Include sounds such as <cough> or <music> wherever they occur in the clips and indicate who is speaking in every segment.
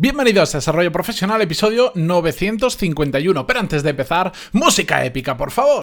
Speaker 1: Bienvenidos a Desarrollo Profesional, episodio 951. Pero antes de empezar, música épica, por favor.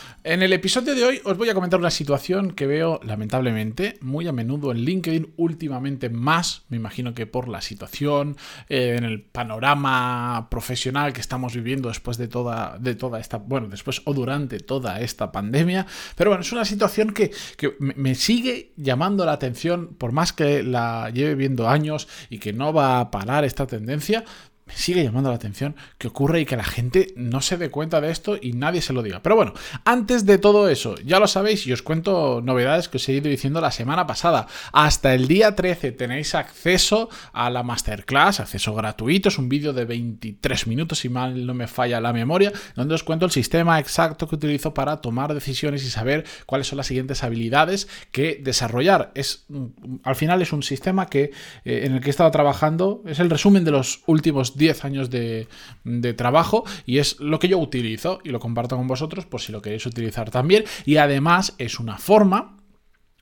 Speaker 1: En el episodio de hoy os voy a comentar una situación que veo lamentablemente muy a menudo en LinkedIn, últimamente más, me imagino que por la situación, eh, en el panorama profesional que estamos viviendo después de toda, de toda esta, bueno, después o durante toda esta pandemia, pero bueno, es una situación que, que me sigue llamando la atención, por más que la lleve viendo años y que no va a parar esta tendencia, sigue llamando la atención que ocurre y que la gente no se dé cuenta de esto y nadie se lo diga. Pero bueno, antes de todo eso, ya lo sabéis y os cuento novedades que os he ido diciendo la semana pasada. Hasta el día 13 tenéis acceso a la masterclass, acceso gratuito, es un vídeo de 23 minutos, si mal no me falla la memoria, donde os cuento el sistema exacto que utilizo para tomar decisiones y saber cuáles son las siguientes habilidades que desarrollar. Es, al final es un sistema que, eh, en el que he estado trabajando, es el resumen de los últimos 10 años de, trabajo y es lo que yo utilizo y lo comparto con vosotros por si lo queréis utilizar también. Y además es una forma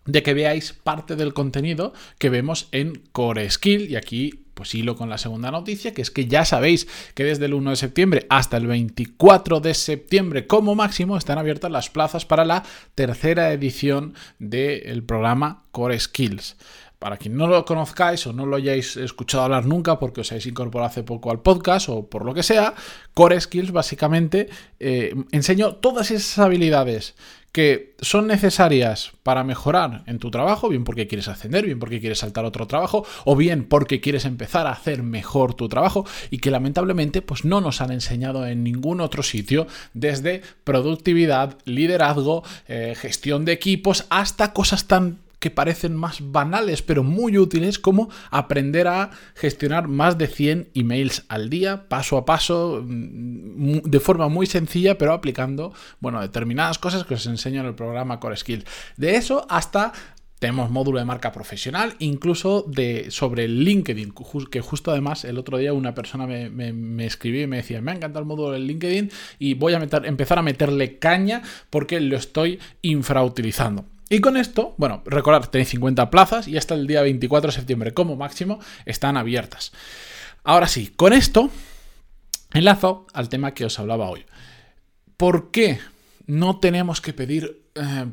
Speaker 1: de que veáis parte del contenido que vemos en Core Skill y aquí pues hilo con la segunda noticia, que es que ya sabéis que desde el 1 de septiembre hasta el 24 de septiembre como máximo están abiertas las plazas para la tercera edición del programa Core Skills. Para quien no lo conozcáis o no lo hayáis escuchado hablar nunca porque os habéis incorporado hace poco al podcast o por lo que sea, Core Skills básicamente eh, enseño todas esas habilidades que son necesarias para mejorar en tu trabajo, bien porque quieres ascender, bien porque quieres saltar otro trabajo, o bien porque quieres empezar a hacer mejor tu trabajo y que lamentablemente pues no nos han enseñado en ningún otro sitio, desde productividad, liderazgo, eh, gestión de equipos, hasta cosas tan que parecen más banales pero muy útiles como aprender a gestionar más de 100 emails al día, paso a paso, mm, de forma muy sencilla pero aplicando, bueno, determinadas cosas que os enseño en el programa Core Skills. De eso hasta tenemos módulo de marca profesional, incluso de, sobre LinkedIn, que justo además el otro día una persona me, me, escribió y me decía, me ha encantado el módulo de LinkedIn y voy a empezar a meterle caña porque lo estoy infrautilizando. Y con esto, bueno, recordad, tenéis 50 plazas y hasta el día 24 de septiembre como máximo están abiertas. Ahora sí, con esto enlazo al tema que os hablaba hoy. ¿Por qué no tenemos que pedir, eh,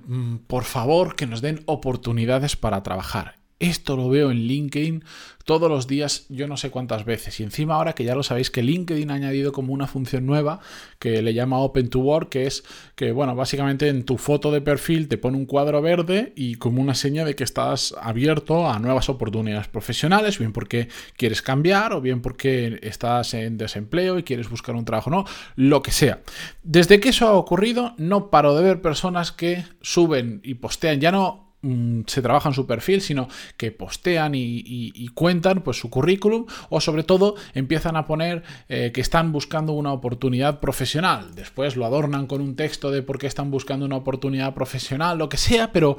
Speaker 1: por favor, que nos den oportunidades para trabajar? Esto lo veo en LinkedIn todos los días, yo no sé cuántas veces. Y encima ahora que ya lo sabéis que LinkedIn ha añadido como una función nueva que le llama Open to Work, que es que, bueno, básicamente en tu foto de perfil te pone un cuadro verde y como una seña de que estás abierto a nuevas oportunidades profesionales, bien porque quieres cambiar o bien porque estás en desempleo y quieres buscar un trabajo, no, lo que sea. Desde que eso ha ocurrido, no paro de ver personas que suben y postean, ya no Mm, se trabaja en su perfil, sino que postean y, cuentan pues, su currículum o sobre todo empiezan a poner eh, que están buscando una oportunidad profesional. Después lo adornan con un texto de por qué están buscando una oportunidad profesional, lo que sea, pero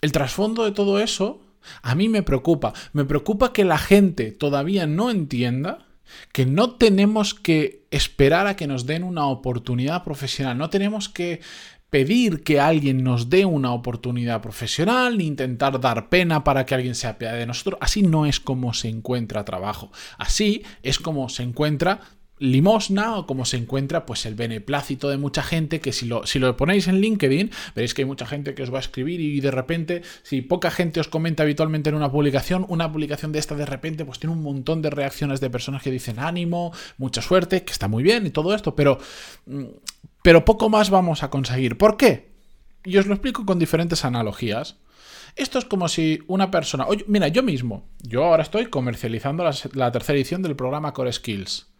Speaker 1: el trasfondo de todo eso a mí me preocupa. Me preocupa que la gente todavía no entienda que no tenemos que esperar a que nos den una oportunidad profesional, no tenemos que pedir que alguien nos dé una oportunidad profesional, ni intentar dar pena para que alguien se apiade de nosotros. Así no es como se encuentra trabajo. Así es como se encuentra limosna o como se encuentra pues el beneplácito de mucha gente que si lo, si lo ponéis en LinkedIn veréis que hay mucha gente que os va a escribir y de repente si poca gente os comenta habitualmente en una publicación una publicación de esta de repente pues tiene un montón de reacciones de personas que dicen ánimo mucha suerte que está muy bien y todo esto pero mm, pero poco más vamos a conseguir. ¿Por qué? Y os lo explico con diferentes analogías. Esto es como si una persona... Oye, mira, yo mismo, yo ahora estoy comercializando la, tercera edición del programa Core Skills.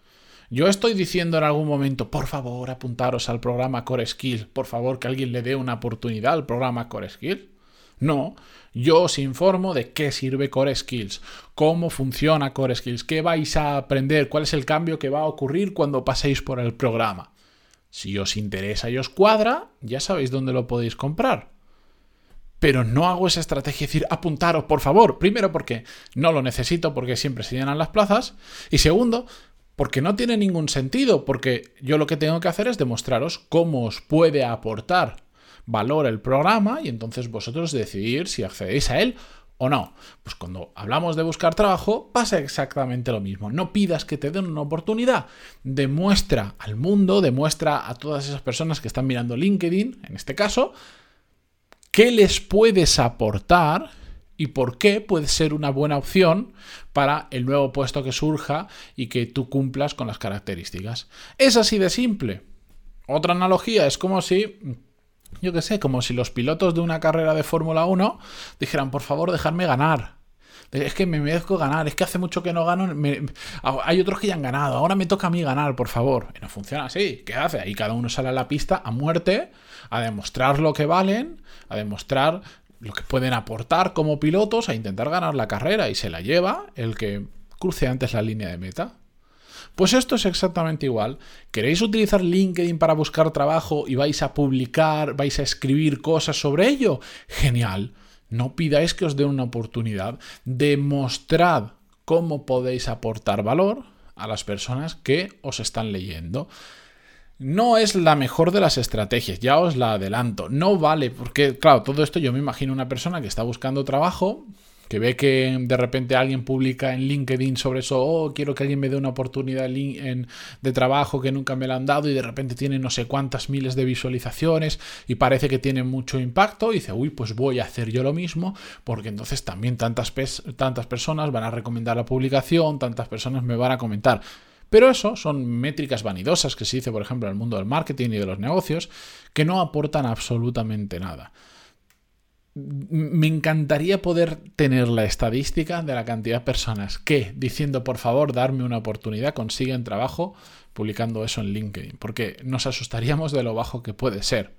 Speaker 1: Yo estoy diciendo en algún momento, por favor, apuntaros al programa Core Skills, por favor, que alguien le dé una oportunidad al programa Core Skills. No, yo os informo de qué sirve Core Skills, cómo funciona Core Skills, qué vais a aprender, cuál es el cambio que va a ocurrir cuando paséis por el programa. Si os interesa y os cuadra, ya sabéis dónde lo podéis comprar. Pero no hago esa estrategia de decir, apuntaros, por favor. Primero, porque no lo necesito, porque siempre se llenan las plazas. Y segundo, porque no tiene ningún sentido, porque yo lo que tengo que hacer es demostraros cómo os puede aportar valor el programa y entonces vosotros decidir si accedéis a él o no. Pues cuando hablamos de buscar trabajo pasa exactamente lo mismo. No pidas que te den una oportunidad. Demuestra al mundo, demuestra a todas esas personas que están mirando LinkedIn, en este caso, qué les puedes aportar y por qué puede ser una buena opción para el nuevo puesto que surja y que tú cumplas con las características. Es así de simple. Otra analogía es como si yo qué sé, como si los pilotos de una carrera de Fórmula 1 dijeran, por favor, dejadme ganar. Es que me merezco ganar, es que hace mucho que no gano. hay otros que ya han ganado, ahora me toca a mí ganar, por favor. Y no funciona así. ¿Qué hace? Ahí cada uno sale a la pista a muerte, a demostrar lo que valen, a demostrar lo que pueden aportar como pilotos, a intentar ganar la carrera. Y se la lleva el que cruce antes la línea de meta. Pues esto es exactamente igual. ¿Queréis utilizar LinkedIn para buscar trabajo y vais a publicar, vais a escribir cosas sobre ello? Genial. No pidáis que os dé una oportunidad. Demostrad cómo podéis aportar valor a las personas que os están leyendo. No es la mejor de las estrategias, ya os la adelanto. No vale, porque claro, todo esto yo me imagino una persona que está buscando trabajo, que ve que de repente alguien publica en LinkedIn sobre eso, oh, quiero que alguien me dé una oportunidad de trabajo que nunca me la han dado y de repente tiene no sé cuántas miles de visualizaciones y parece que tiene mucho impacto y dice, uy, pues voy a hacer yo lo mismo porque entonces también tantas, tantas personas van a recomendar la publicación, tantas personas me van a comentar. Pero eso son métricas vanidosas que se dice, por ejemplo, en el mundo del marketing y de los negocios, que no aportan absolutamente nada me encantaría poder tener la estadística de la cantidad de personas que, diciendo por favor, darme una oportunidad, consiguen trabajo publicando eso en LinkedIn, porque nos asustaríamos de lo bajo que puede ser.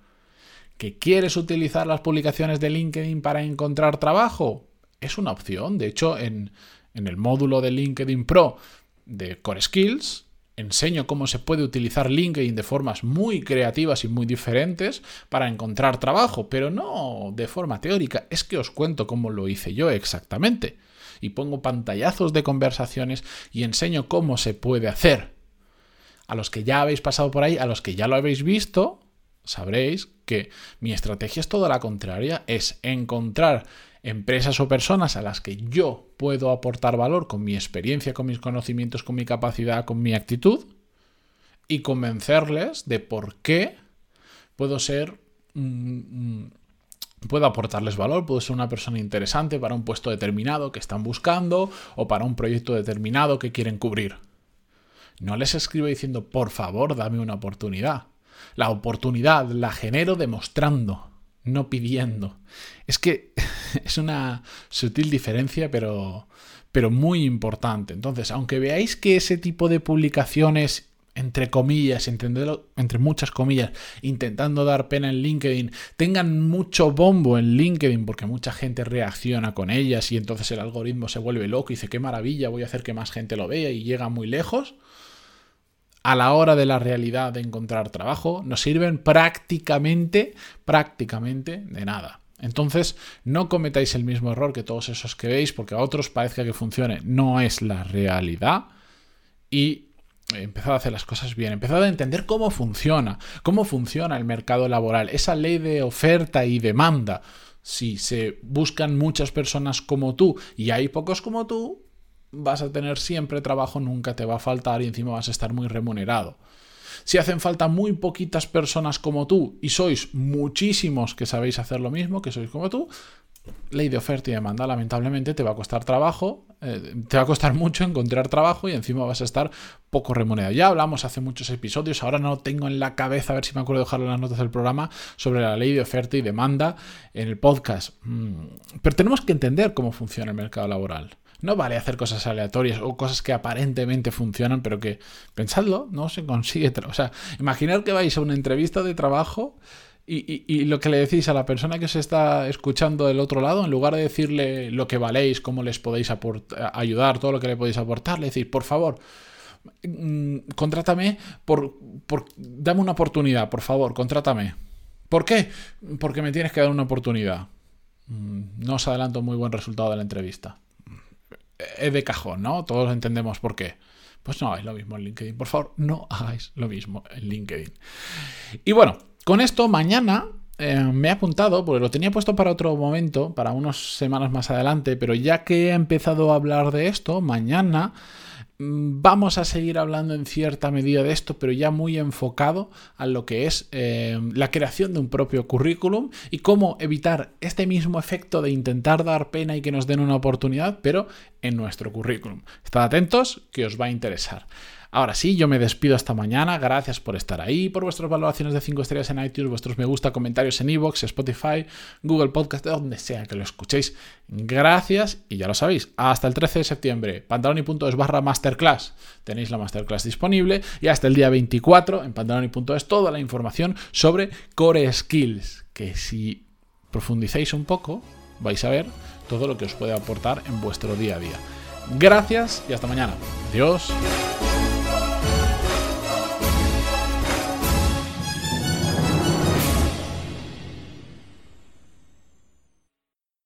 Speaker 1: ¿Que quieres utilizar las publicaciones de LinkedIn para encontrar trabajo? Es una opción. De hecho, en, en el módulo de LinkedIn Pro de Core Skills, enseño cómo se puede utilizar LinkedIn de formas muy creativas y muy diferentes para encontrar trabajo, pero no de forma teórica, es que os cuento cómo lo hice yo exactamente. Y pongo pantallazos de conversaciones y enseño cómo se puede hacer. A los que ya habéis pasado por ahí, a los que ya lo habéis visto, sabréis que mi estrategia es toda la contraria, es encontrar empresas o personas a las que yo puedo aportar valor con mi experiencia, con mis conocimientos, con mi capacidad, con mi actitud y convencerles de por qué puedo ser... puedo aportarles valor, puedo ser una persona interesante para un puesto determinado que están buscando o para un proyecto determinado que quieren cubrir. No les escribo diciendo, por favor, dame una oportunidad. La oportunidad la genero demostrando no pidiendo. Es que <laughs> es una sutil diferencia, pero, pero muy importante. Entonces, aunque veáis que ese tipo de publicaciones entre comillas, entre muchas comillas, intentando dar pena en LinkedIn, tengan mucho bombo en LinkedIn porque mucha gente reacciona con ellas y entonces el algoritmo se vuelve loco y dice qué maravilla, voy a hacer que más gente lo vea y llega muy lejos a la hora de la realidad de encontrar trabajo no sirven prácticamente, prácticamente de nada. Entonces, no cometáis el mismo error que todos esos que veis, porque a otros parezca que funcione. No es la realidad. Y empezad a hacer las cosas bien, empezad a entender cómo funciona, cómo funciona el mercado laboral, esa ley de oferta y demanda. Si se buscan muchas personas como tú y hay pocos como tú, vas a tener siempre trabajo, nunca te va a faltar y encima vas a estar muy remunerado. Si hacen falta muy poquitas personas como tú y sois muchísimos que sabéis hacer lo mismo, que sois como tú, ley de oferta y demanda, lamentablemente te va a costar trabajo, eh, te va a costar <laughs> mucho encontrar trabajo y encima vas a estar poco remunerado. Ya hablamos hace muchos episodios, ahora no tengo en la cabeza, a ver si me acuerdo de dejarlo en las notas del programa, sobre la ley de oferta y demanda en el podcast. Mm, pero tenemos que entender cómo funciona el mercado laboral. No vale hacer cosas aleatorias o cosas que aparentemente funcionan, pero que, pensadlo, no se consigue. O sea, imaginar que vais a una entrevista de trabajo y, lo que le decís a la persona que se está escuchando del otro lado, en lugar de decirle lo que valéis, cómo les podéis ayudar, todo lo que le podéis aportar, le decís, por favor, mm, contrátame por, por... Dame una oportunidad, por favor, contrátame. ¿Por qué? Porque me tienes que dar una oportunidad. Mm, no os adelanto muy buen resultado de la entrevista. Es de cajón, ¿no? Todos entendemos por qué. Pues no hagáis lo mismo en LinkedIn. Por favor, no hagáis lo mismo en LinkedIn. Y bueno, con esto mañana eh, me he apuntado, porque lo tenía puesto para otro momento, para unas semanas más adelante, pero ya que he empezado a hablar de esto, mañana Mm, vamos a seguir hablando en cierta medida de esto, pero ya muy enfocado a lo que es eh, la creación de un propio currículum y cómo evitar este mismo efecto de intentar dar pena y que nos den una oportunidad, pero en nuestro currículum. Estad atentos que os va a interesar. Ahora sí, yo me despido hasta mañana. Gracias por estar ahí, por vuestras valoraciones de 5 estrellas en iTunes, vuestros me gusta, comentarios en iVoox, Spotify, Google Podcast, donde sea que lo escuchéis. Gracias y ya lo sabéis, hasta el 13 de septiembre, pantaloni.es barra masterclass. Tenéis la masterclass disponible y hasta el día 24 en pantaloni.es toda la información sobre Core Skills, que si profundizáis un poco vais a ver todo lo que os puede aportar en vuestro día a día. Gracias y hasta mañana. Adiós.